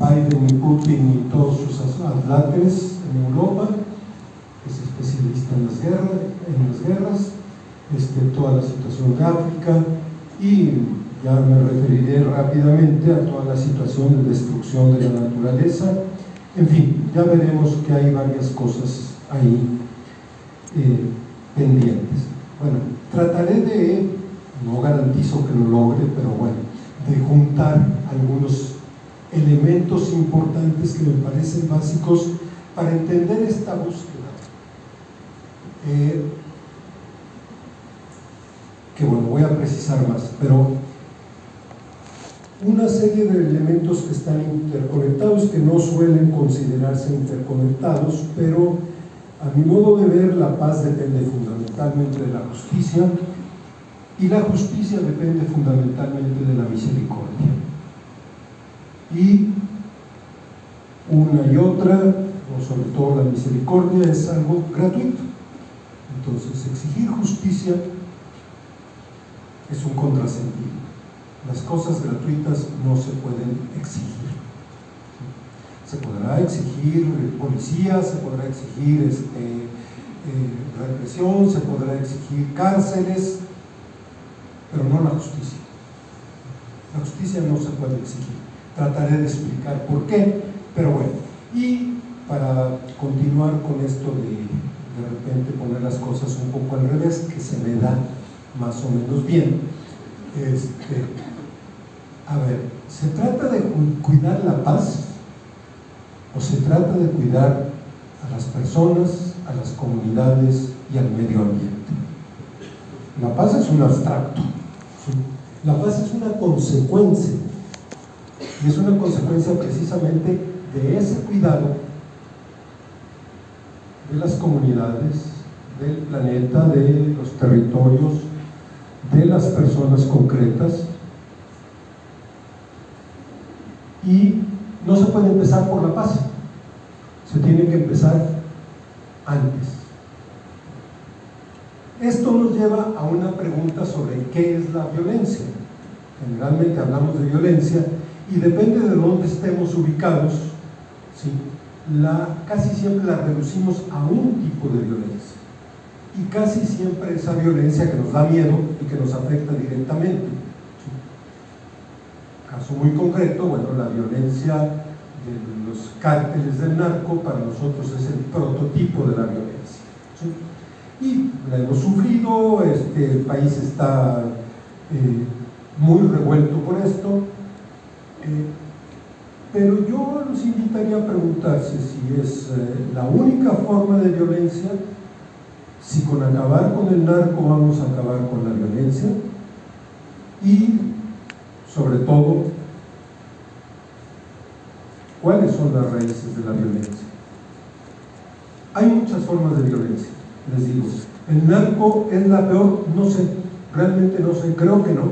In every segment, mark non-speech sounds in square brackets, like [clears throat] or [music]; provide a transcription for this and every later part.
Biden y Putin y todos sus atlates en Europa, es especialista en las guerras, en las guerras este, toda la situación de África y ya me referiré rápidamente a toda la situación de destrucción de la naturaleza. En fin, ya veremos que hay varias cosas ahí eh, pendientes. Bueno, trataré de, no garantizo que lo logre, pero bueno, de juntar algunos elementos importantes que me parecen básicos para entender esta búsqueda. Eh, que bueno, voy a precisar más, pero una serie de elementos que están interconectados, que no suelen considerarse interconectados, pero a mi modo de ver la paz depende fundamentalmente de la justicia y la justicia depende fundamentalmente de la misericordia. Y una y otra, o sobre todo la misericordia, es algo gratuito. Entonces, exigir justicia es un contrasentido. Las cosas gratuitas no se pueden exigir. Se podrá exigir policía, se podrá exigir este, eh, represión, se podrá exigir cárceles, pero no la justicia. La justicia no se puede exigir. Trataré de explicar por qué, pero bueno. Y para continuar con esto de de repente poner las cosas un poco al revés, que se me da más o menos bien. Este, a ver, ¿se trata de cuidar la paz o se trata de cuidar a las personas, a las comunidades y al medio ambiente? La paz es un abstracto. La paz es una consecuencia. Y es una consecuencia precisamente de ese cuidado de las comunidades, del planeta, de los territorios, de las personas concretas y no se puede empezar por la paz, se tiene que empezar antes. Esto nos lleva a una pregunta sobre qué es la violencia. Generalmente hablamos de violencia y depende de dónde estemos ubicados, ¿sí? la, casi siempre la reducimos a un tipo de violencia y casi siempre esa violencia que nos da miedo y que nos afecta directamente. Caso muy concreto, bueno, la violencia de los cárteles del narco para nosotros es el prototipo de la violencia. Y la hemos sufrido, este, el país está eh, muy revuelto por esto, pero yo los invitaría a preguntarse si es eh, la única forma de violencia si con acabar con el narco vamos a acabar con la violencia y sobre todo cuáles son las raíces de la violencia. Hay muchas formas de violencia, les digo. El narco es la peor, no sé, realmente no sé, creo que no.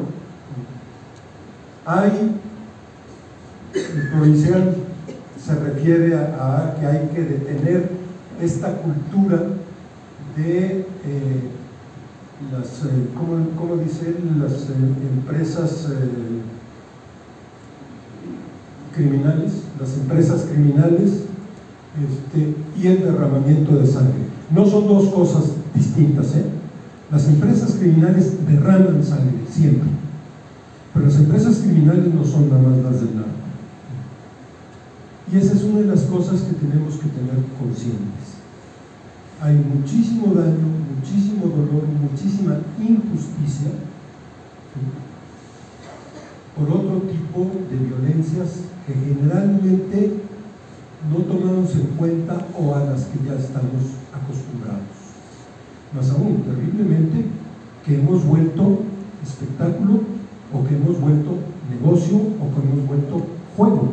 Hay, provincial se refiere a que hay que detener esta cultura de eh, las, eh, ¿cómo, dicen? Las eh, empresas criminales, las empresas criminales este, y el derramamiento de sangre. No son dos cosas distintas. Las empresas criminales derraman sangre, siempre. Pero las empresas criminales no son nada más las del narco. Y esa es una de las cosas que tenemos que tener conscientes hay muchísimo daño, muchísimo dolor, muchísima injusticia por otro tipo de violencias que generalmente no tomamos en cuenta o a las que ya estamos acostumbrados. Más aún, terriblemente, que hemos vuelto espectáculo o que hemos vuelto negocio o que hemos vuelto juego.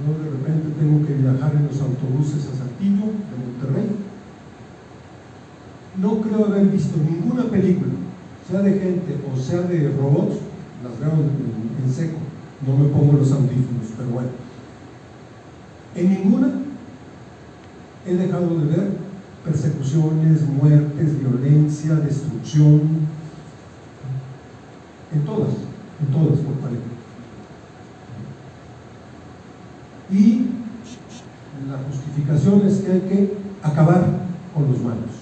Yo de repente tengo que viajar en autobuses a Saltillo, no creo haber visto ninguna película, sea de gente o sea de robots, las veo en, seco, no me pongo los audífonos, pero bueno. En ninguna he dejado de ver persecuciones, muertes, violencia, destrucción, en todas, en todas por pareja. Y la justificación es que acabar con los malos.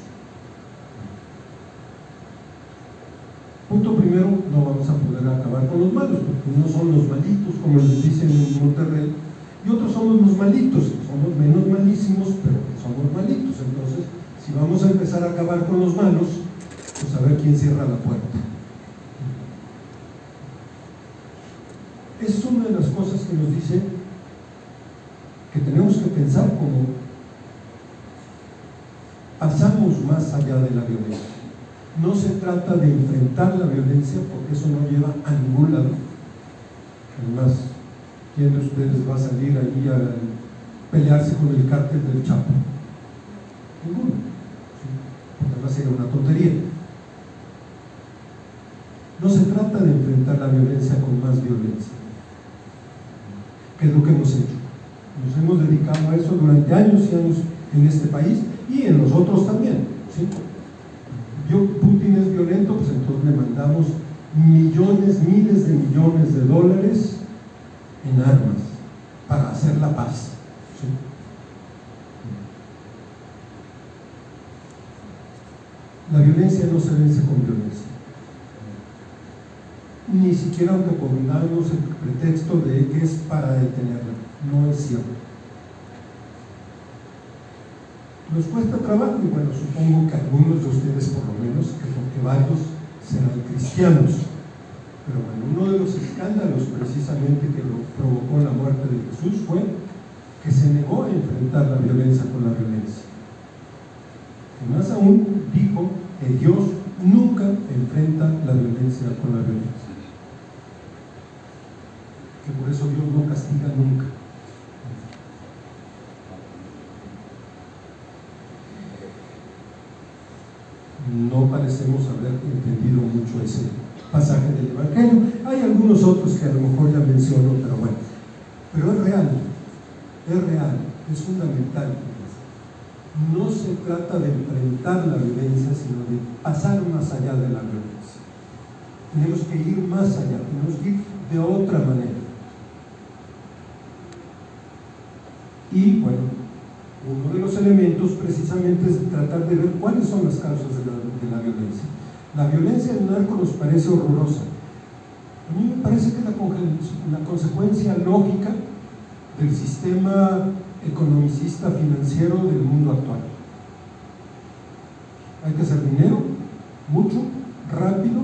Punto primero, no vamos a poder acabar con los malos, porque unos son los malitos, como les dicen en Monterrey, y otros somos los malitos, somos menos malísimos, pero somos malitos. Entonces, si vamos a empezar a acabar con los malos, pues a ver quién cierra la puerta. Es una de las cosas que nos dice que tenemos que pensar como pasamos allá de la violencia. No se trata de enfrentar la violencia porque eso no lleva a ningún lado. Además, ¿quién de ustedes va a salir allí a pelearse con el cártel del Chapo? Ninguno. Porque además sería una tontería. No se trata de enfrentar la violencia con más violencia, que es lo que hemos hecho. Nos hemos dedicado a eso durante años y años en este país y en los otros también. ¿Sí? Putin es violento, pues entonces le mandamos millones, miles de millones de dólares en armas para hacer la paz. La violencia no se vence con violencia. Ni siquiera aunque el pretexto de que es para detenerla. No es cierto. Nos cuesta trabajo y bueno, supongo que algunos de ustedes por lo menos, que porque varios serán cristianos. Pero bueno, uno de los escándalos precisamente que provocó la muerte de Jesús fue que se negó a enfrentar la violencia con la violencia. Y más aún dijo que Dios nunca enfrenta la violencia con la violencia. Que por eso Dios no castiga nunca. No parecemos haber entendido mucho ese pasaje del Evangelio. Hay algunos otros que a lo mejor ya menciono, pero bueno. Pero es real, es real, es fundamental no se trata de enfrentar la violencia, sino de pasar más allá de la violencia. Tenemos que ir más allá, tenemos que ir de otra manera. Y bueno, uno de los elementos precisamente es tratar de ver cuáles son las causas de la, violencia. La violencia en narco nos parece horrorosa. A mí me parece que es la consecuencia lógica del sistema economicista financiero del mundo actual. Hay que hacer dinero, mucho, rápido,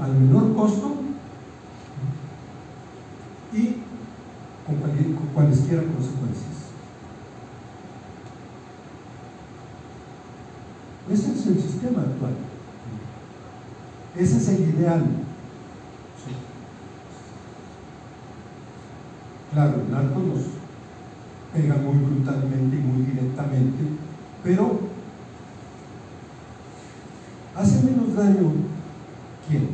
al, menor costo y con, con cualesquiera consecuencias. Ese es el sistema actual. Ese es el ideal. Claro, el narco nos pega muy brutalmente y muy directamente, pero hace menos daño quién?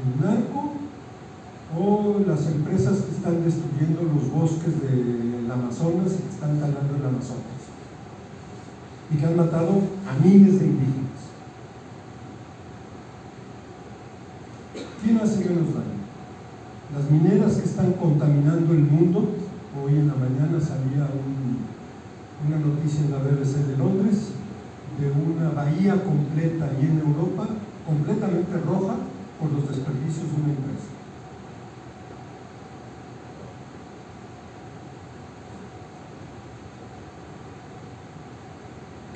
¿El narco o las empresas que están destruyendo los bosques del Amazonas y que están talando el Amazonas? Y que han matado a miles de indígenas. ¿Quién hace menos daño? Las mineras que están contaminando el mundo Hoy en la mañana salía una noticia en la BBC de Londres de una bahía completa y en Europa completamente roja por los desperdicios de una empresa.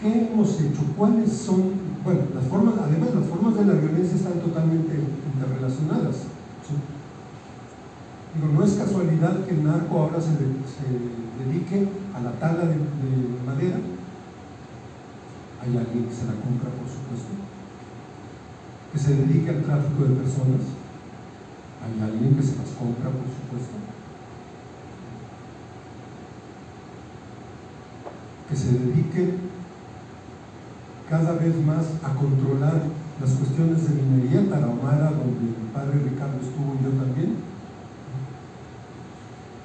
¿Qué hemos hecho? ¿Cuáles son? Bueno, las formas, además las formas de la violencia están totalmente interrelacionadas. Digo, no es casualidad que el narco ahora se, dedique a la tala de, madera. Hay alguien que se la compra, por supuesto. Que se dedique al tráfico de personas. Hay alguien que se las compra, por supuesto. Que se dedique cada vez más a controlar las cuestiones de minería, Tarahumara, donde mi padre Ricardo estuvo y yo también,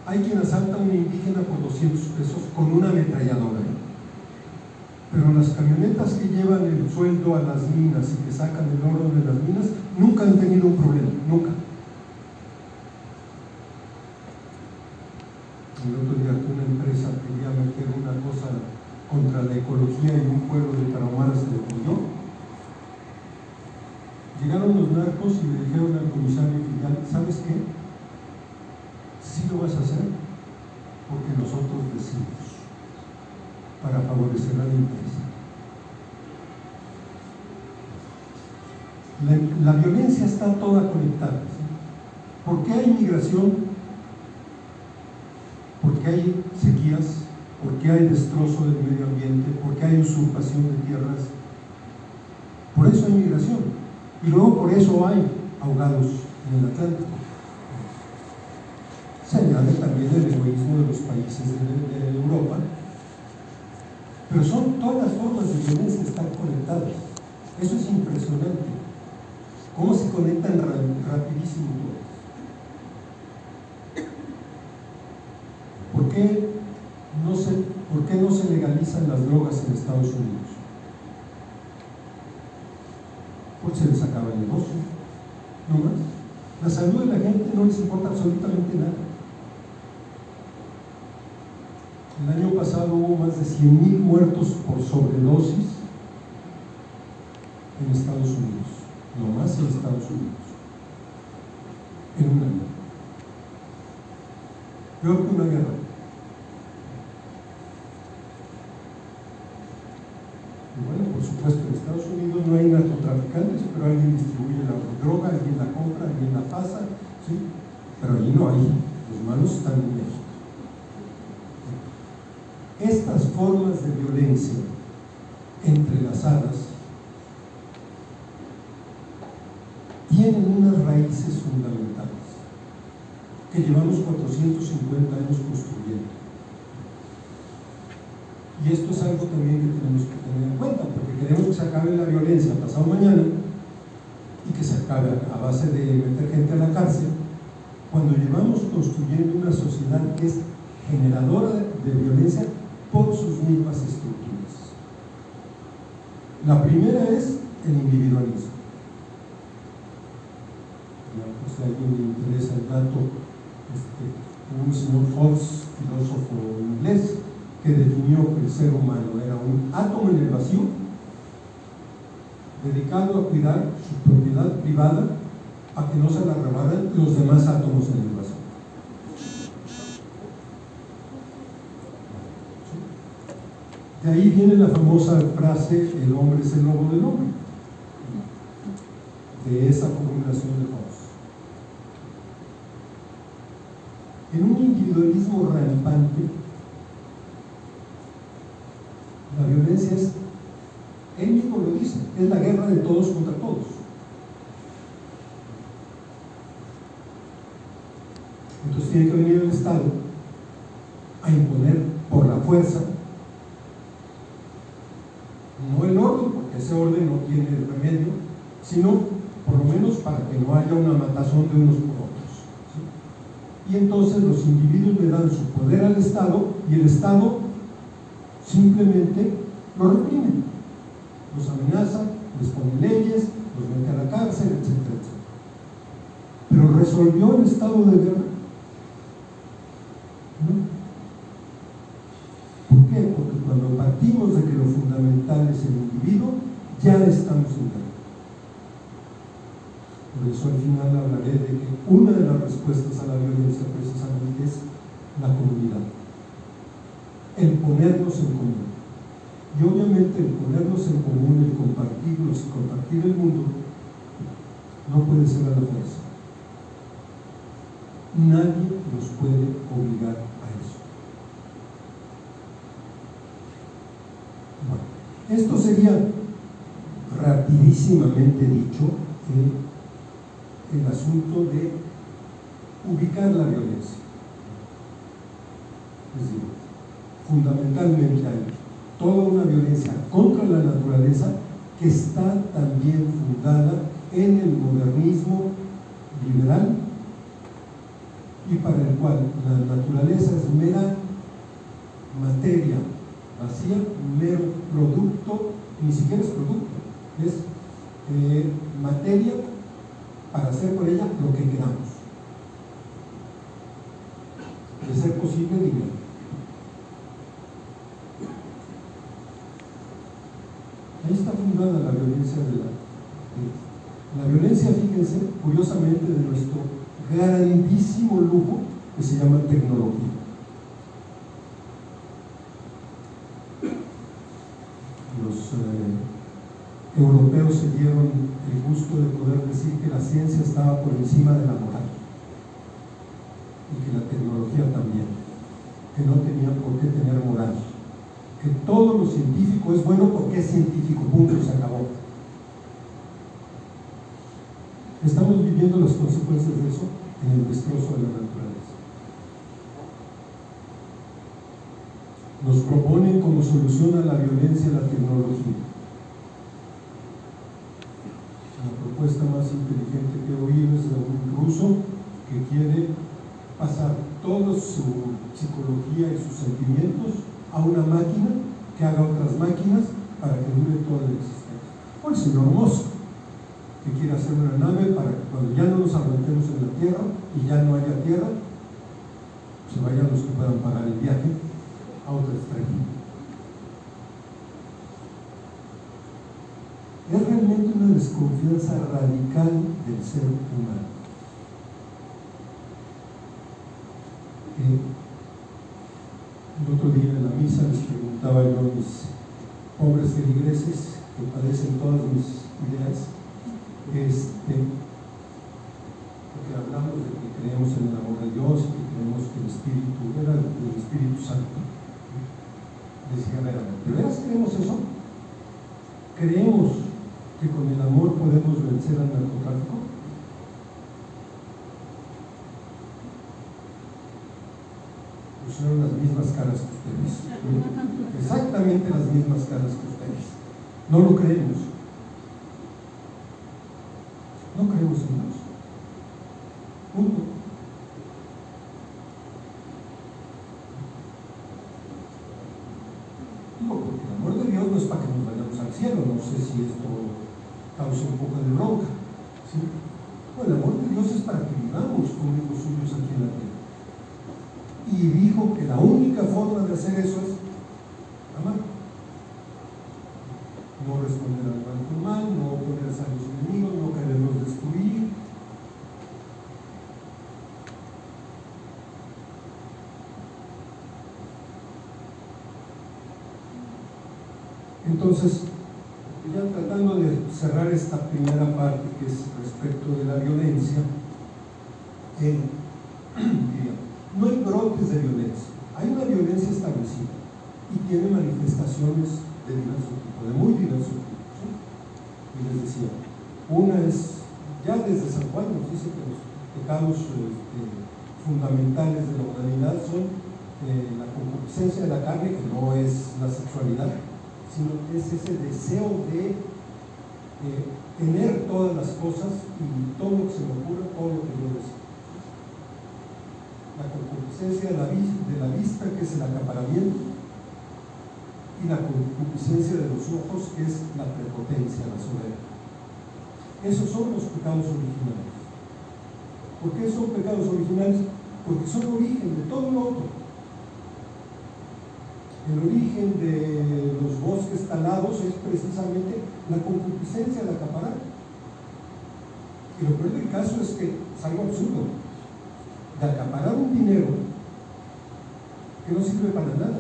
hay quien asalta a una indígena por 200 pesos con una ametralladora. Pero las camionetas que llevan el sueldo a las minas y que sacan el oro de las minas nunca han tenido un problema, nunca. El otro día que una empresa quería meter una cosa contra la ecología y un pueblo de Tarahumara se defendió. Llegaron los narcos y le dijeron al comisario filial, ¿sabes qué? Sí lo vas a hacer porque nosotros decimos para favorecer a la empresa. La, violencia está toda conectada. ¿Por qué hay migración? Porque hay sequías, porque hay destrozo del medio ambiente, porque hay usurpación de tierras. Por eso hay migración. Y luego por eso hay ahogados en el Atlántico. Se añade también el egoísmo de los países de, Europa. Pero son todas las formas de violencia están conectadas. Eso es impresionante. Cómo se conectan rapidísimo ¿Por qué, no se, ¿Por qué no se legalizan las drogas en Estados Unidos? se les acaba el negocio. No más. La salud de la gente no les importa absolutamente nada. El año pasado hubo más de 100.000 muertos por sobredosis en Estados Unidos. No más en Estados Unidos. En un año. Peor que una guerra. bueno, por supuesto, en Estados Unidos no hay narcotraficantes, pero alguien distribuye la droga, alguien la compra, alguien la pasa, ¿sí? Pero allí no hay, los malos están en México. Estas formas de violencia entrelazadas tienen unas raíces fundamentales que llevamos 450 años construyendo. Y esto es algo también que tenemos que tener en cuenta, porque queremos que se acabe la violencia pasado mañana y que se acabe a base de meter gente a la cárcel, cuando llevamos construyendo una sociedad que es generadora de violencia mismas estructuras. La primera es el individualismo. Pues, si a alguien le interesa el dato, este, un señor Fox, filósofo inglés, que definió que el ser humano era un átomo en el vacío, dedicado a cuidar su propiedad privada a que no se la robaran los demás átomos en el vacío. Ahí viene la famosa frase, el hombre es el lobo del hombre, de esa formulación de Hobbes. En un individualismo rampante, la violencia es, él mismo lo dice, es la guerra de todos contra todos. Entonces tiene que venir el Estado a imponer por la fuerza, no el orden, porque ese orden no tiene remedio, sino por lo menos para que no haya una matazón de unos por otros. Y entonces los individuos le dan su poder al Estado y el Estado simplemente lo reprimen, los amenazan, les ponen leyes, los meten a la cárcel, etcétera. Pero resolvió el estado de guerra. ¿No? ¿Por qué? Porque cuando partimos de que lo fundamental es el individuo, ya estamos en guerra. Por al final hablaré de que una de las respuestas a la violencia precisamente es la comunidad el ponernos en común. Y obviamente el ponernos en común, el compartirnos y compartir el mundo, no puede ser a la fuerza. Nadie nos puede obligar a eso. Bueno, esto sería rapidísimamente dicho el, el asunto de ubicar la violencia. Es decir, fundamentalmente hay toda una violencia contra la naturaleza que está también fundada en el modernismo liberal y para el cual la naturaleza es mera materia vacía, mero producto, ni siquiera es producto, es eh, materia para hacer con ella lo que queramos. De ser posible dinero. Ahí está fundada la violencia de la... la violencia, fíjense, curiosamente, de nuestro grandísimo lujo que se llama tecnología. Los eh, europeos se dieron el gusto de poder decir que la ciencia estaba por encima de la moral y que la tecnología también, que no tenía por qué tener moral, que todo lo científico es bueno porque es científico, punto, se acabó. Estamos viviendo las consecuencias de eso en el destrozo de la naturaleza. Nos proponen como solución a la violencia la tecnología. La propuesta más inteligente que he oído es de un ruso que quiere pasar toda su psicología y sus sentimientos a una máquina que haga otras máquinas para que dure toda la existencia. O el señor Musk, que quiere hacer una nave para que cuando ya no nos aguantemos en la Tierra y ya no haya Tierra, se vayan los que puedan pagar el viaje a otra estrella. Es realmente una desconfianza radical del ser humano. el otro día en la misa les preguntaba yo a mis pobres feligreses que padecen todas mis ideas, este, porque hablamos de que creemos en el amor de Dios y que creemos que el Espíritu era el Espíritu Santo. Decía, a ver, ¿de veras creemos eso? ¿Creemos que con el amor podemos vencer al narcotráfico? Pusieron las mismas caras que ustedes. Exactamente las mismas caras que ustedes. No lo creemos. No creemos en Dios. Punto. Digo, porque el amor de Dios no es para que nos vayamos al cielo. No sé si esto causa un poco de bronca. ¿sí? Bueno, el amor de Dios es para que vivamos como hijos suyos aquí en la tierra y dijo que la única forma de hacer eso es amar. No responder al mal con mal, no oponerse a los enemigos, no quererlos destruir. Entonces, ya tratando de cerrar esta primera parte que es respecto de la violencia, eh, [clears throat] no hay brotes de violencia, hay una violencia y tiene manifestaciones de diverso tipo, de muy diverso tipo. Y les decía, una es, ya desde San Juan nos dice que los pecados este, fundamentales de la humanidad son eh, la concupiscencia de la carne, que no es la sexualidad, sino es ese deseo de eh, tener todas las cosas y todo lo que se me ocurra, todo lo que yo deseo la concupiscencia de la, de vista, que es el acaparamiento, y la concupiscencia de los ojos, que es la prepotencia, la soberbia. Esos son los pecados originales. ¿Por qué son pecados originales? Porque son origen de todo lo otro. El origen de los bosques talados es precisamente la concupiscencia, el acaparar. Y lo peor del caso es que es algo absurdo de acaparar un dinero que no sirve para nada.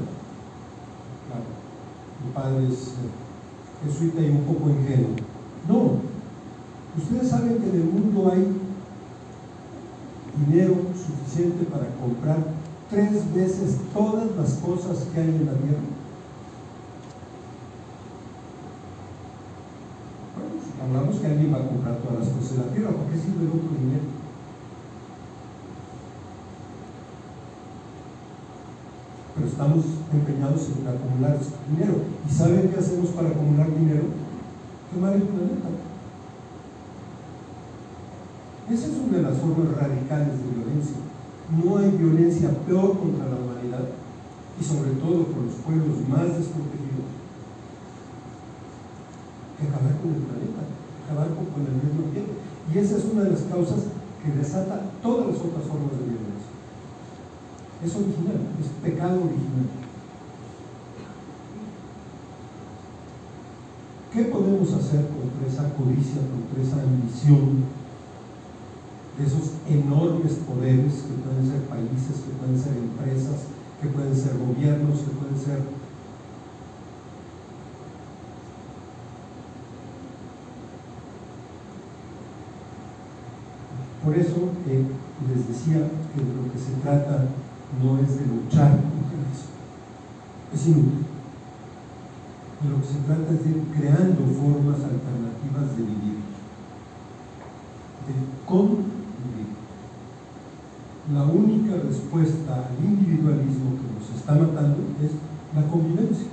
Claro, mi padre es eh, jesuita y un poco ingenuo. No, ustedes saben que en el mundo hay dinero suficiente para comprar tres veces todas las cosas que hay en la tierra. Bueno, si hablamos que alguien va a comprar todas las cosas de la tierra, ¿por qué sirve otro dinero? pero estamos empeñados en acumular dinero. ¿Y saben qué hacemos para acumular dinero? Quemar el planeta. Esa es una de las formas radicales de violencia. No hay violencia peor contra la humanidad y sobre todo por los pueblos más desprotegidos que acabar con el planeta, acabar con el medio ambiente. Y esa es una de las causas que desata todas las otras formas de violencia. Es original, es pecado original. ¿Qué podemos hacer contra esa codicia, contra esa ambición de esos enormes poderes que pueden ser países, que pueden ser empresas, que pueden ser gobiernos, que pueden ser Por eso eh, les decía que de lo que se trata no es de luchar contra eso. Es inútil. De lo que se trata es de ir creando formas alternativas de vivir, de convivir. La única respuesta al individualismo que nos está matando es la convivencia.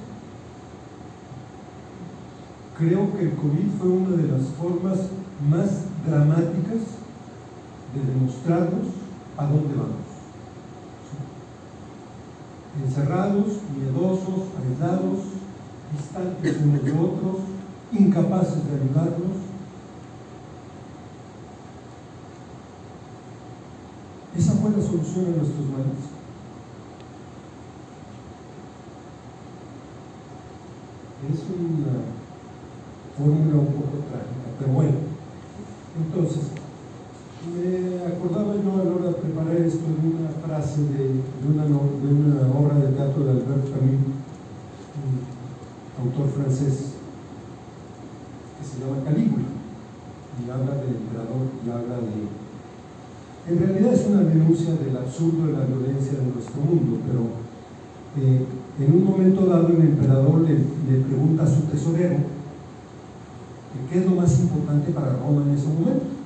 Creo que el COVID fue una de las formas más dramáticas de demostrarnos a dónde vamos. Encerrados, miedosos, aislados, distantes unos de otros, incapaces de ayudarnos. Esa fue la solución a nuestros males. Es una fórmula un poco trágica, pero bueno. Entonces, me acordaba yo a la hora de preparar esto de una frase de, una, de una obra de teatro de Albert Camus, un francés, que se llama Calígula, y habla del emperador y habla de... En realidad es una denuncia del absurdo de la violencia de nuestro mundo, pero eh, en un momento dado el emperador le, le pregunta a su tesorero qué es lo más importante para Roma en ese momento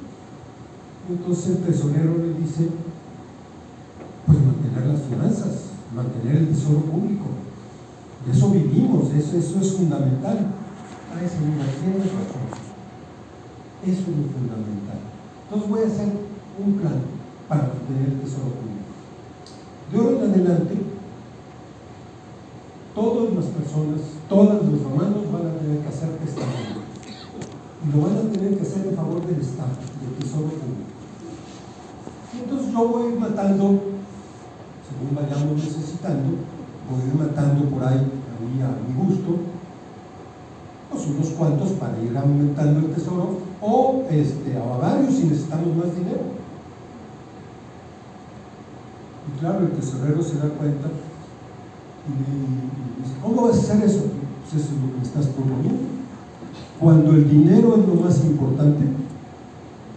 entonces el tesorero le dice, pues mantener las finanzas, mantener el tesoro público. De eso vivimos, eso, eso es fundamental. Tiene razón. Eso es lo fundamental. Entonces voy a hacer un plan para mantener el tesoro público. De ahora en adelante, todas las personas, todos los romanos van a tener que hacer testamento. Y lo van a tener que hacer en favor del Estado, del tesoro público. Entonces yo voy matando, según vayamos necesitando, a ir matando por ahí, a a mi gusto, pues unos cuantos para ir aumentando el tesoro, o este, a varios si necesitamos más dinero. Y claro, el tesorero se da cuenta y, dice, ¿cómo vas a hacer eso? Pues eso es lo que me estás proponiendo. Cuando el dinero es lo más importante,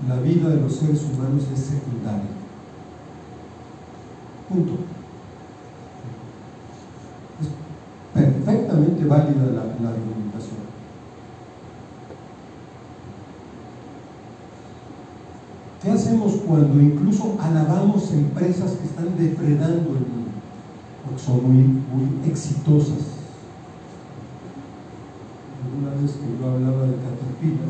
la vida de los seres humanos es secundaria. Punto. Es válida la, la argumentación. ¿Qué hacemos cuando incluso alabamos empresas que están depredando el mundo? Porque son muy, muy exitosas. Una vez que yo hablaba de Caterpillar,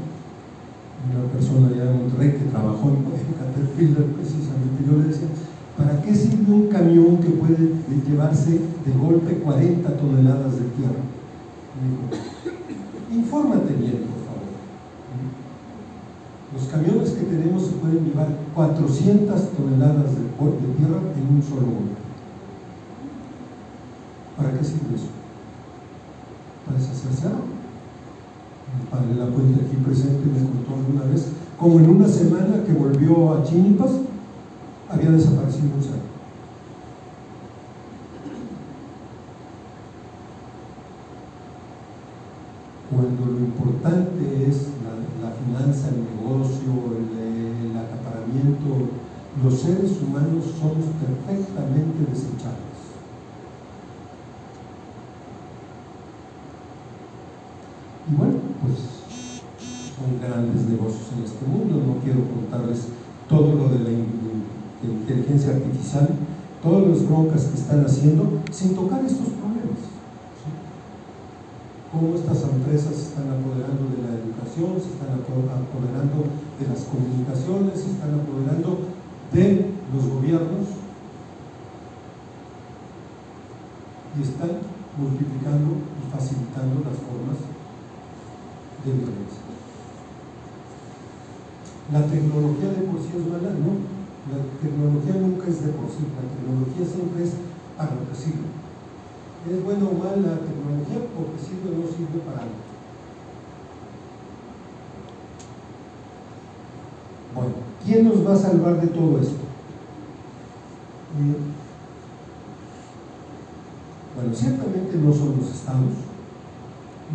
una persona allá de Monterrey que trabajó en, Caterpillar precisamente, yo le decía, ¿para qué sirve un camión que puede llevarse de golpe 40 toneladas de tierra? Dijo, infórmate bien, por favor. Los camiones que tenemos se pueden llevar 400 toneladas de, tierra en un solo golpe. ¿Para qué sirve eso? ¿Para deshacerse el padre la Puente aquí presente me contó alguna vez, como en una semana que volvió a Chinipas, había desaparecido un ser. Cuando lo importante es la, finanza, el negocio, el, acaparamiento, los seres humanos somos perfectamente desechables. Y bueno, pues son grandes negocios en este mundo. No quiero contarles todo lo de la, inteligencia artificial, todas las broncas que están haciendo sin tocar estos problemas. Cómo estas empresas se están apoderando de la educación, se están apoderando de las comunicaciones, se están apoderando de los gobiernos y están multiplicando y facilitando las formas de La tecnología de por sí es mala, no. La tecnología nunca es de por sí, la tecnología siempre es para lo que sirve. ¿Es buena o mala la tecnología? Porque sirve o no sirve para algo. Bueno, ¿quién nos va a salvar de todo esto? Bueno, ciertamente no son los estados,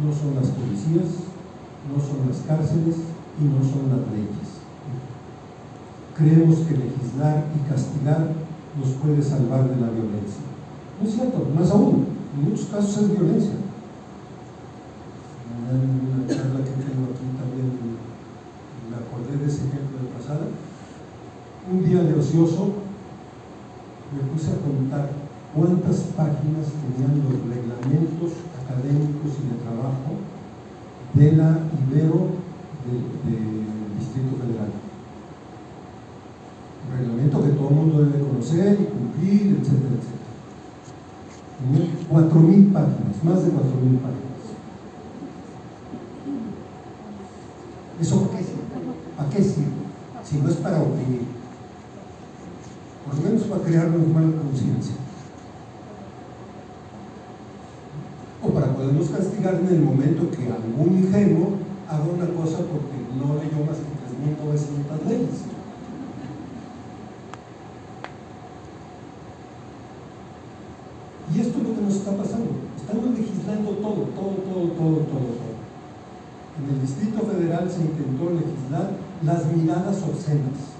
no son las policías, no son las cárceles y no son las leyes. Creemos que legislar y castigar nos puede salvar de la violencia. No es cierto, más aún, en muchos casos es violencia. En una charla que tengo aquí también me acordé de ese ejemplo de pasada. Un día de ocioso me puse a contar cuántas páginas tenían los reglamentos académicos y de trabajo de la Ibero del Distrito Federal. Un reglamento que todo el mundo debe conocer y cumplir, etcétera, 4.000 páginas, más de 4.000 páginas. ¿Eso para qué sirve? ¿Para qué sirve? Si no es para oprimir. Por lo menos para crearnos mala conciencia. O para podernos castigar en el momento que algún ingenuo haga una cosa porque no leyó más que 3.900 leyes. Y esto es lo que nos está pasando. Estamos legislando todo, todo, todo, todo, todo, todo. En el Distrito Federal se intentó legislar las miradas obscenas.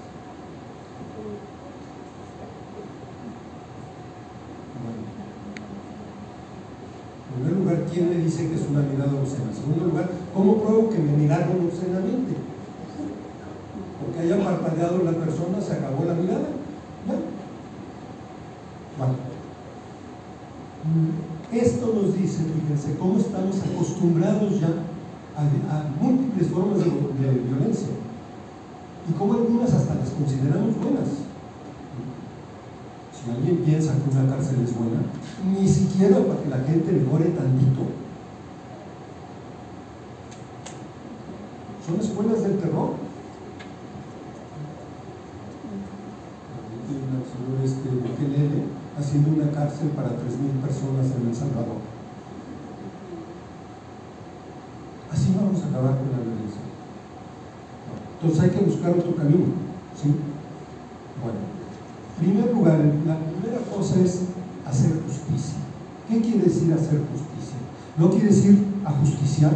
En primer lugar, ¿quién me dice que es una mirada obscena? En segundo lugar, ¿cómo pruebo que me miraron obscenamente? Porque haya parpadeado la persona, se acabó la mirada. ¿No? Esto nos dice, fíjense, cómo estamos acostumbrados ya a, múltiples formas de, violencia y cómo algunas hasta las consideramos buenas. Si alguien piensa que una cárcel es buena, ni siquiera para que la gente mejore tantito. Son escuelas del terror. El señor este, haciendo una cárcel para 3.000 personas en El Salvador. Así vamos a con la violencia. Entonces hay que buscar otro camino. ¿sí? Bueno, en primer lugar, la primera cosa es hacer justicia. ¿Qué quiere decir hacer justicia? No quiere decir ajusticiar,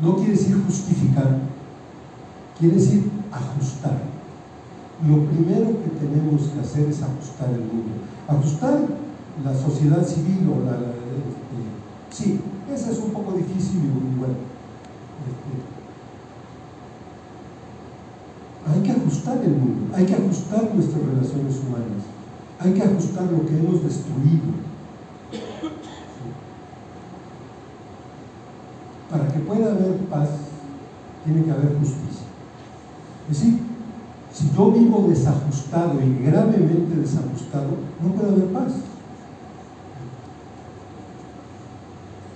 no quiere decir justificar, quiere decir ajustar lo primero que tenemos que hacer es ajustar el mundo. Ajustar la sociedad civil o la... Este, sí, eso es un poco difícil y bueno. Este, hay que ajustar el mundo, hay que ajustar nuestras relaciones humanas, hay que ajustar lo que hemos destruido. Para que pueda haber paz, tiene que haber justicia. Es decir, si yo vivo desajustado y gravemente desajustado, no puede haber paz.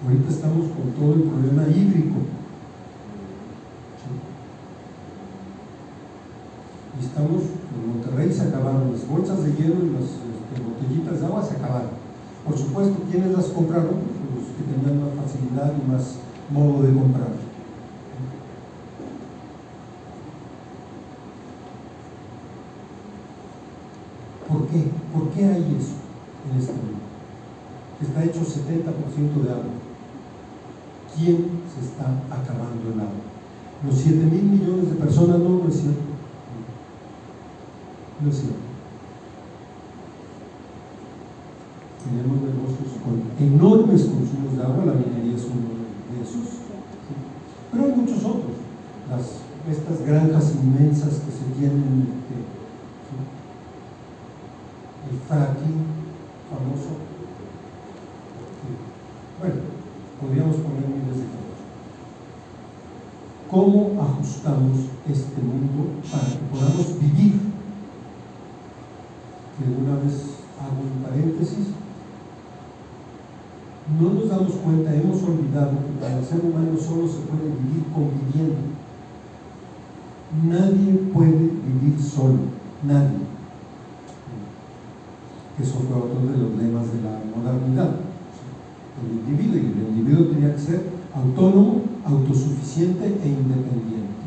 Ahorita estamos con todo el problema hídrico. Y estamos, en Monterrey se acabaron las bolsas de hielo y las este, botellitas de agua se acabaron. Por supuesto, ¿quiénes las compraron? Los que tenían más facilidad y más modo de comprar. ¿Por qué? ¿Por qué hay eso en este mundo? Está hecho 70% de agua. ¿Quién se está acabando el agua? Los 7 mil millones de personas no, no es cierto. No es cierto. Tenemos negocios con enormes consumos de agua, la minería es uno de esos. Pero hay muchos otros. Las, estas granjas inmensas que se tienen el fracking famoso. Bueno, podríamos poner cosas. ¿Cómo ajustamos este mundo para que podamos vivir? Que una vez hago un paréntesis. No nos damos cuenta, hemos olvidado que para el ser humano solo se puede vivir conviviendo. Nadie puede vivir solo nadie. Eso fue otro de los lemas de la modernidad. El individuo, y el individuo tenía que ser autónomo, autosuficiente e independiente.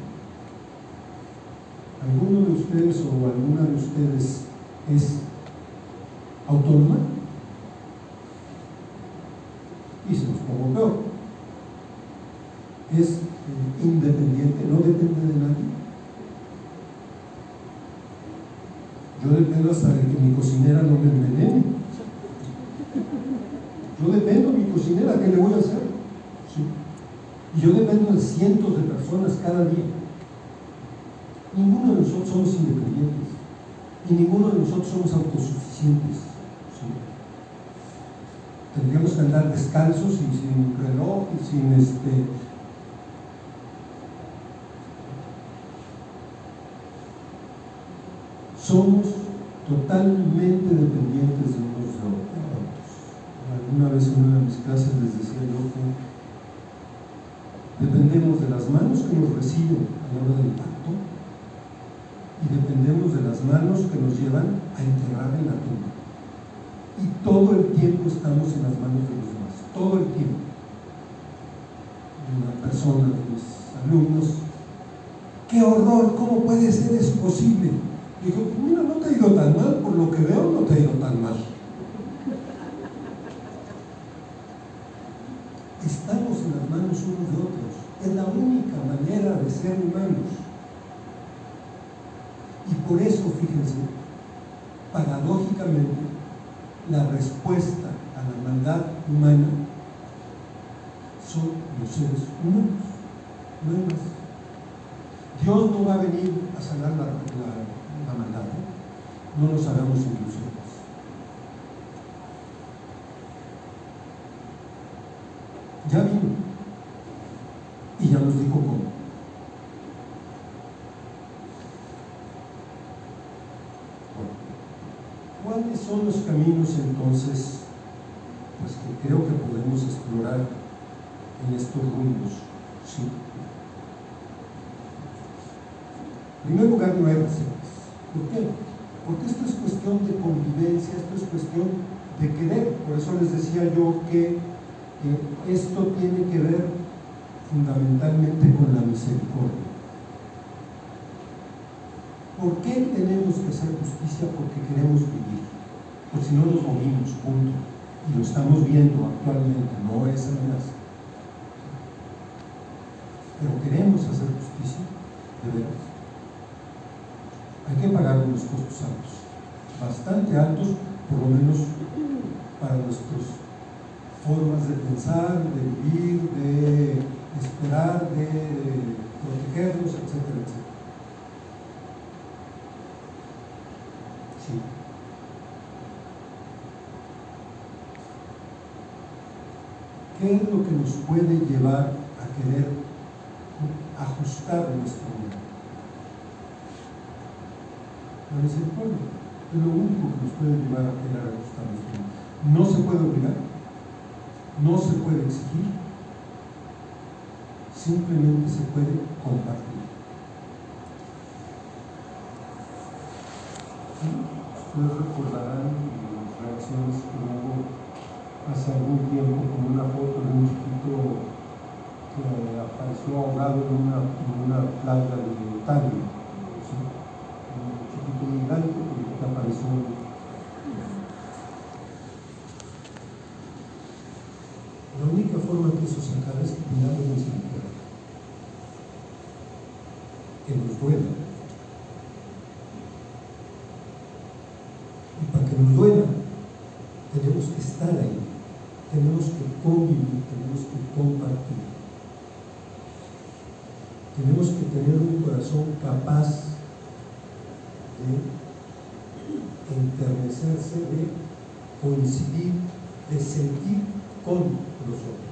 ¿Alguno de ustedes o alguna de ustedes es autónoma? Y se los pongo peor. Es eh, independiente, no depende de nadie. Yo dependo hasta de que mi cocinera no me envenene. Yo dependo de mi cocinera, ¿qué le voy a hacer? Yo dependo de cientos de personas cada día. Ninguno de nosotros somos independientes y ninguno de nosotros somos autosuficientes. Tendríamos que andar descalzos y sin reloj y sin este. Somos totalmente dependientes de unos de otros. Alguna vez en una de mis clases les decía yo que dependemos de las manos que nos reciben a la hora del pacto y dependemos de las manos que nos llevan a enterrar en la tumba y todo el tiempo estamos en las manos de los demás, todo el tiempo. Una persona de mis alumnos, ¡qué horror! ¿Cómo puede ser eso posible? Dijo, mira, no te ha ido tan mal, por lo que veo no te ha ido tan mal. Estamos en las manos unos de otros. Es la única manera de ser humanos. Y por eso, fíjense, paradójicamente, la respuesta a la maldad humana son los seres humanos, no hay más. Dios no va a venir a sanar la, maldad, no nos hagamos ilusiones. Ya vino y ya nos dijo cómo. ¿Cuáles son los caminos entonces pues, que creo que podemos explorar en estos rumbos? Sí. En primer lugar, hay recetas. ¿Por qué? Porque esto es cuestión de convivencia, esto es cuestión de querer. Por eso les decía yo que esto tiene que ver fundamentalmente con la misericordia. ¿Por qué tenemos que hacer justicia? Porque queremos vivir. Porque si no nos morimos, punto. Y lo estamos viendo actualmente, no es amenaza. Pero queremos hacer justicia, de. Hay que pagar unos costos altos, bastante altos, por lo menos para nuestras formas de pensar, de vivir, de esperar, de protegernos, etcétera, etcétera. ¿Qué es lo que nos puede llevar a querer ajustar nuestro mundo? No es el pueblo, es lo único que nos puede llevar a querer ajustar nuestro mundo. No se puede obligar, no se puede exigir, simplemente se puede compartir. Ustedes recordarán las reacciones que hubo hace algún tiempo con una foto de un chiquito que apareció ahogado en una, en una playa de Italia. Un chiquito migrante que apareció. La única forma que eso se acabe es que tengamos misericordia. Que nos duela. Y para que nos duela, tenemos que estar ahí tenemos que convivir, tenemos que compartir. Tenemos que tener un corazón capaz de enternecerse, de coincidir, de sentir con los otros.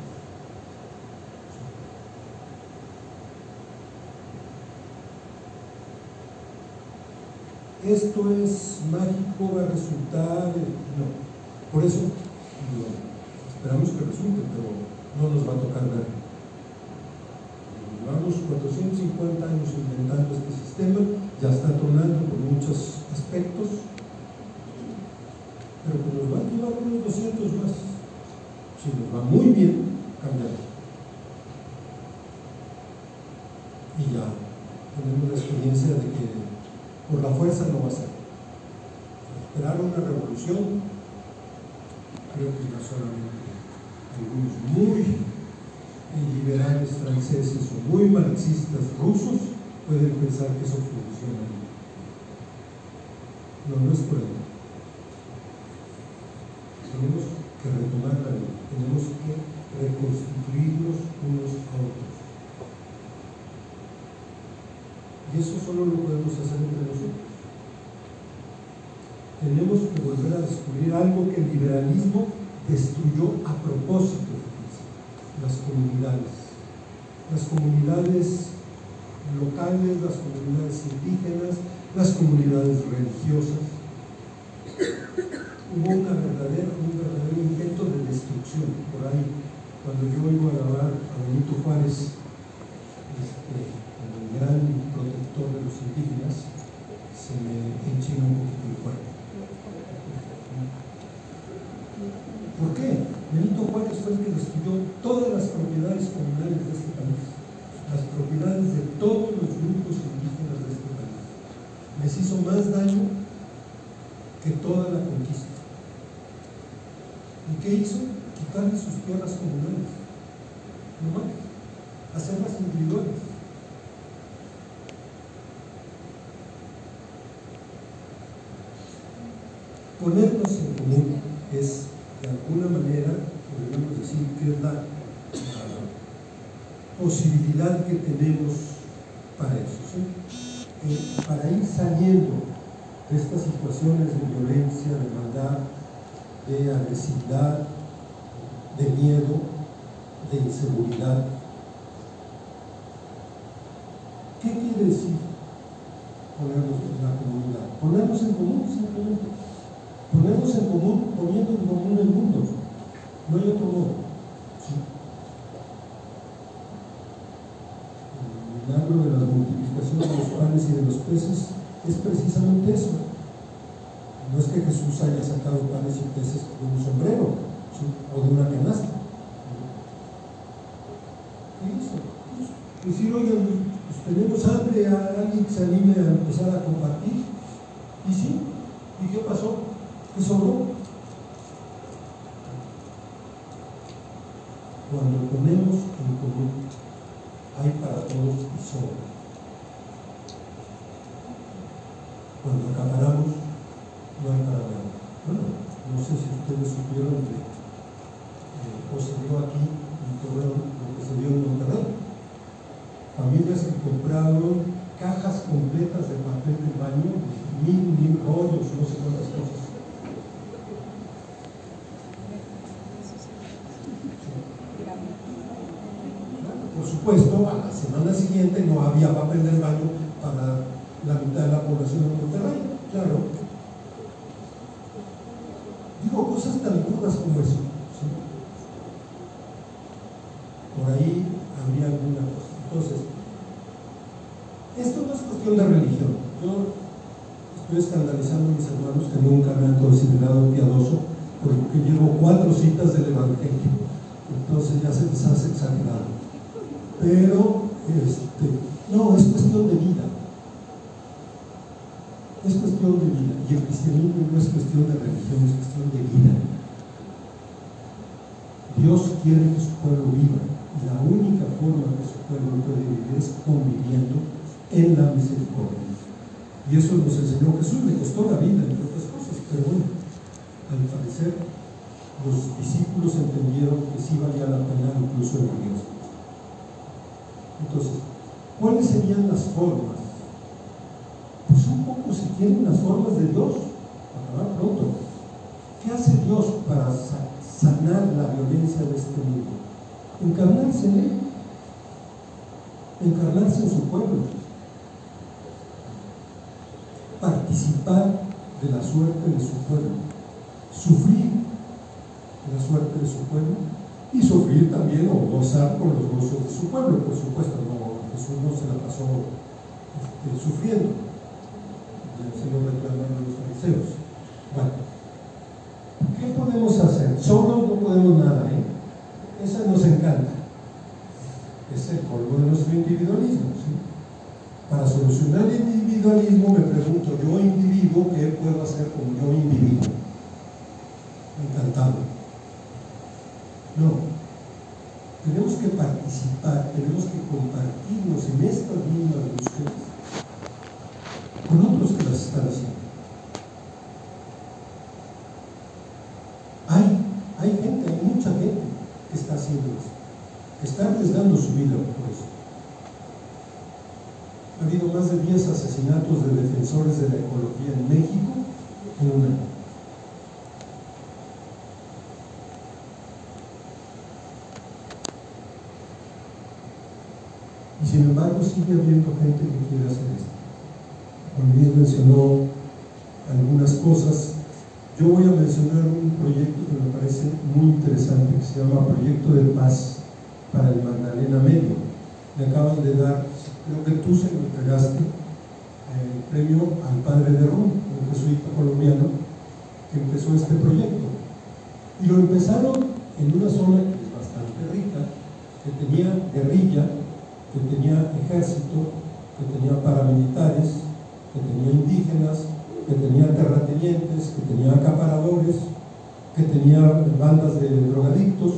Esto es mágico, va a resultar, no. Por eso, no. Esperamos que resulte, pero no nos va a tocar ver. Llevamos 450 años inventando este sistema, ya está tornando por muchas aspectos, pero que nos va a llevar unos 200 más. Si nos va muy bien, cambiamos. Y ya tenemos la experiencia de que por la fuerza no va a ser. Esperar una revolución, creo que ya solamente algunos muy liberales franceses o muy marxistas rusos pueden pensar que eso funciona. No, no es por ahí. Tenemos que retomar la vida, que reconstituirnos unos a otros. Y eso solo lo podemos hacer entre nosotros. Tenemos que volver a descubrir algo que el liberalismo destruyó a propósito, las comunidades. Las comunidades locales, las comunidades indígenas, las comunidades religiosas. Hubo una verdadera, un por ahí. Cuando yo a grabar a Benito Juárez, este, el gran protector de los indígenas, se me enchina un poquito el cuerpo. ¿Por qué? Benito Juárez fue el que destruyó todas las propiedades comunales de este país, las propiedades de todos los grupos indígenas de este país les hizo más daño que toda la conquista. ¿Y qué hizo? Quitarle sus tierras comunales. No más. Hacerlas individuales. Ponernos en común es, de alguna manera, podríamos decir que es la, posibilidad que tenemos para eso. ¿sí? para ir saliendo de estas situaciones de violencia, de maldad, de agresividad, de miedo, de inseguridad. ¿Qué quiere decir ponernos en la comunidad? Ponernos en común simplemente. Ponernos en común poniendo en común el mundo. No hay otro modo. El milagro de la multiplicación de los panes y de los peces es precisamente eso. No es que Jesús haya sacado panes y peces de un sombrero o de una canasta. ¿Qué hizo? Decir, oigan, pues tenemos hambre, a alguien que se anime a empezar a compartir. Y sí, ¿y qué pasó? ¿Qué sobró? Cuando ponemos en común hay para todos y sobra. Cuando acaparamos, no hay para nada. Bueno, no sé si ustedes supieron que eh, o se dio aquí lo que se dio en Monterrey. Familias que compraron cajas completas de papel de baño, mil, mil rollos, no sé cuántas cosas supuesto, a la semana siguiente no había papel del baño para la mitad de la población de Monterrey. Claro. Digo cosas tan duras como eso. Por ahí habría alguna cosa. Entonces, esto no es cuestión de religión. Yo estoy escandalizando a mis hermanos que nunca me han considerado piadoso porque llevo cuatro citas del Evangelio. Entonces ya se les hace exagerado pero este, no, es cuestión de vida. Es cuestión de vida. Y el cristianismo no es cuestión de religión, es cuestión de vida. Dios quiere que su pueblo viva. La única forma que su pueblo puede vivir es conviviendo en la misericordia. Y eso nos enseñó Jesús, le costó la vida, entre otras cosas, pero bueno, al parecer los discípulos entendieron que sí valía la pena incluso el riesgo. Entonces, ¿cuáles serían las formas? Pues un poco si tienen las formas de Dios, acabar pronto. ¿Qué hace Dios para sanar la violencia de este mundo? Encarnarse en Él, encarnarse en su pueblo, participar de la suerte de su pueblo, sufrir la suerte de su pueblo y sufrir también o gozar con los gozos de su pueblo. Por supuesto, no, Jesús no se la pasó este, sufriendo. se lo reclamaron los fariseos. Bueno, ¿qué podemos hacer? Solo no podemos nada, ¿eh? Esa nos encanta. Es el polvo de nuestro individualismo. ¿sí? Para solucionar el individualismo me pregunto, yo individuo, ¿qué puedo hacer como yo individuo? Encantado. No, tenemos que participar, tenemos que compartirnos en estas mismas búsquedas con otros que las están haciendo. Hay, hay gente, hay mucha gente que está haciendo esto, que está arriesgando su vida por eso. Ha habido más de 10 asesinatos de de la ecología en México en un año. Y sin embargo sigue habiendo gente que quiere hacer esto. Luis mencionó algunas cosas. Yo voy a mencionar un proyecto que me parece muy interesante, que se llama Proyecto de Paz para el Magdalena Medio. Le acaban de dar, creo que tú se lo entregaste, premio al padre de Ron, un jesuita colombiano, que empezó este proyecto. Y lo empezaron en una zona que es bastante rica, que tenía guerrilla, que tenía ejército, que tenía paramilitares, que tenía indígenas, que tenía terratenientes, que tenía acaparadores, que tenía bandas de drogadictos,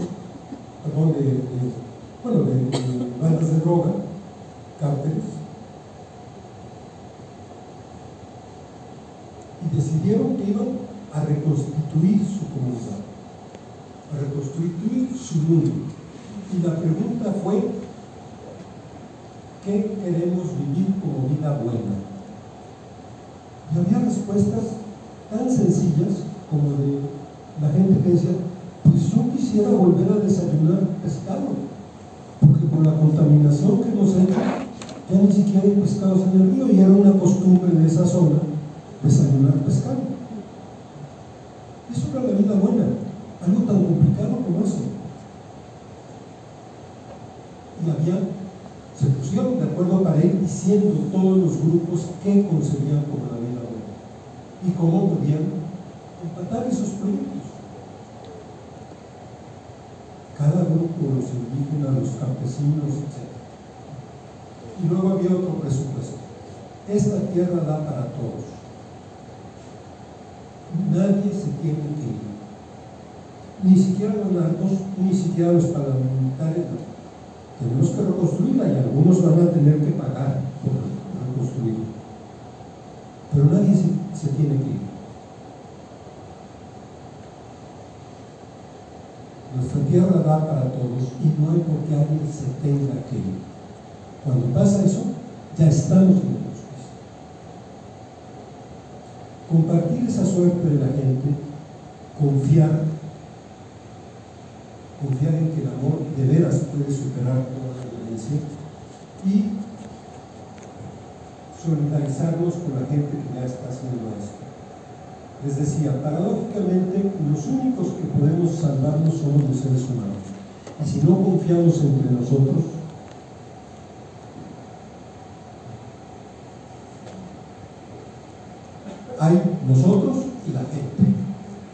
perdón, de, bueno, bandas de droga, cárteles. Y decidieron que iban a reconstituir su comunidad, a reconstituir su mundo. Y la pregunta fue, ¿Qué queremos vivir como vida buena? Y había respuestas tan sencillas como de la gente que decía, pues yo quisiera volver a desayunar pescado, porque con la contaminación que nos entra, ya ni siquiera hay pescados en el río y era una costumbre de esa zona desayunar pescado. Eso era la vida buena, algo tan complicado como eso. Y había se pusieron de acuerdo para ir diciendo todos los grupos qué concebían como la vida buena y cómo podían empatar esos proyectos. Cada grupo, los indígenas, los campesinos, etc. Y luego había otro presupuesto. Esta tierra da para todos. Nadie se tiene que ir. Ni siquiera los narcos, ni siquiera los paramilitares. Tenemos que reconstruirla y algunos van a tener que pagar por reconstruirla. Pero nadie se, tiene que ir. Nuestra tierra da para todos y no hay por qué alguien se tenga que ir. Cuando pasa eso, ya estamos en el bosque. Compartir esa suerte de la gente, confiar confiar en que el amor de veras puede superar toda la violencia y solidarizarnos con la gente que ya está haciendo esto. Les decía, paradójicamente, los únicos que podemos salvarnos somos los seres humanos. Y si no confiamos entre nosotros, hay nosotros y la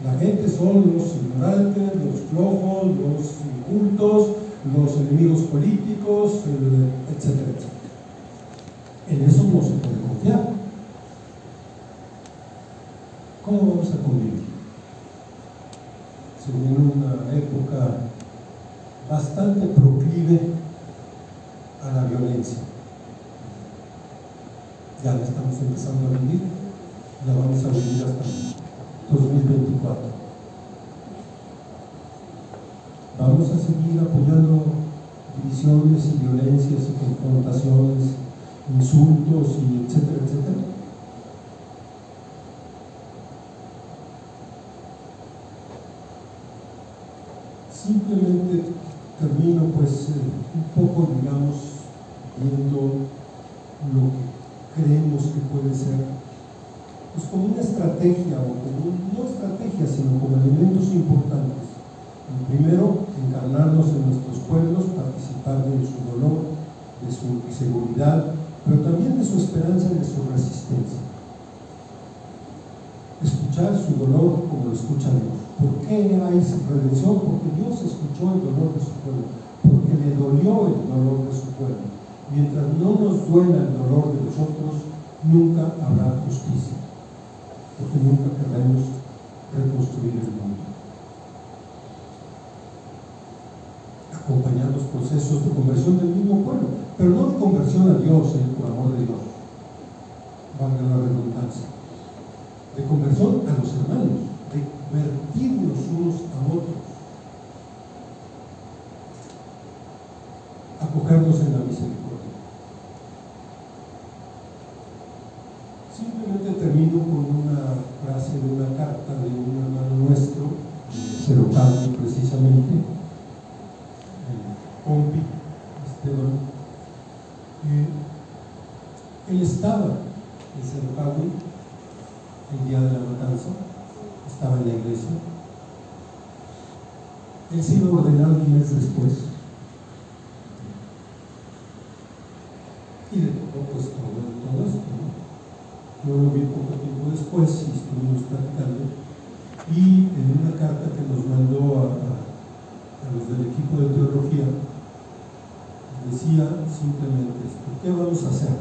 La gente son los ignorantes, los flojos, los incultos, los enemigos políticos, etcétera, etcétera. En eso no se puede confiar. ¿Cómo vamos a convivir? Se viene una época bastante proclive a la violencia. Ya la estamos empezando a vivir, la vamos a vivir hasta 2024. Vamos a seguir apoyando divisiones y violencias y confrontaciones, insultos y etcétera, etcétera. Simplemente termino pues eh, un poco, digamos, viendo lo que creemos que puede ser pues como una estrategia, o como, no estrategia, sino como elementos importantes. primero, encarnarnos en nuestros pueblos, participar de su dolor, de su inseguridad, pero también de su esperanza y de su resistencia. escuchar su dolor como lo escucha Dios. ¿Por qué esa redención? Porque Dios escuchó el dolor de su pueblo, porque le dolió el dolor de su pueblo. Mientras no nos duela el dolor de nosotros, nunca habrá justicia, porque nunca querremos reconstruir el mundo. Acompañar los procesos de conversión del mismo pueblo, pero no de conversión a Dios, eh, por amor de Dios, valga la redundancia, de conversión a los hermanos, de vertirnos unos a otros, acogernos en la misericordia. Simplemente termino con frase de una carta de un hermano nuestro, Cerocado precisamente, el compi Esteban, él estaba en Cerocado el día de la matanza, estaba en la iglesia. Él se iba a un mes después. Y le tocó pues todo, todo esto. ¿no? Lo vi después y estuvimos platicando. Y en una carta que nos mandó a, a, los del equipo de teología, decía simplemente esto, ¿qué vamos a hacer?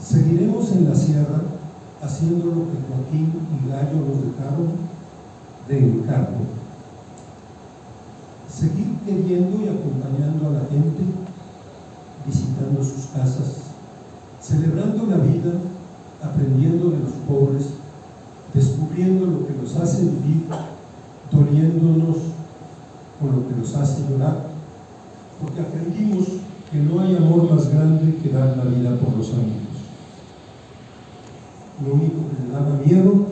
Seguiremos en la sierra haciendo lo que Joaquín y Gallo nos dejaron de encargo. Seguir queriendo y acompañando a la gente, visitando sus casas, celebrando la vida, aprendiendo de los pobres, descubriendo lo que nos hace vivir, doliéndonos con lo que nos hace llorar, porque aprendimos que no hay amor más grande que dar la vida por los amigos. Lo único que le daba miedo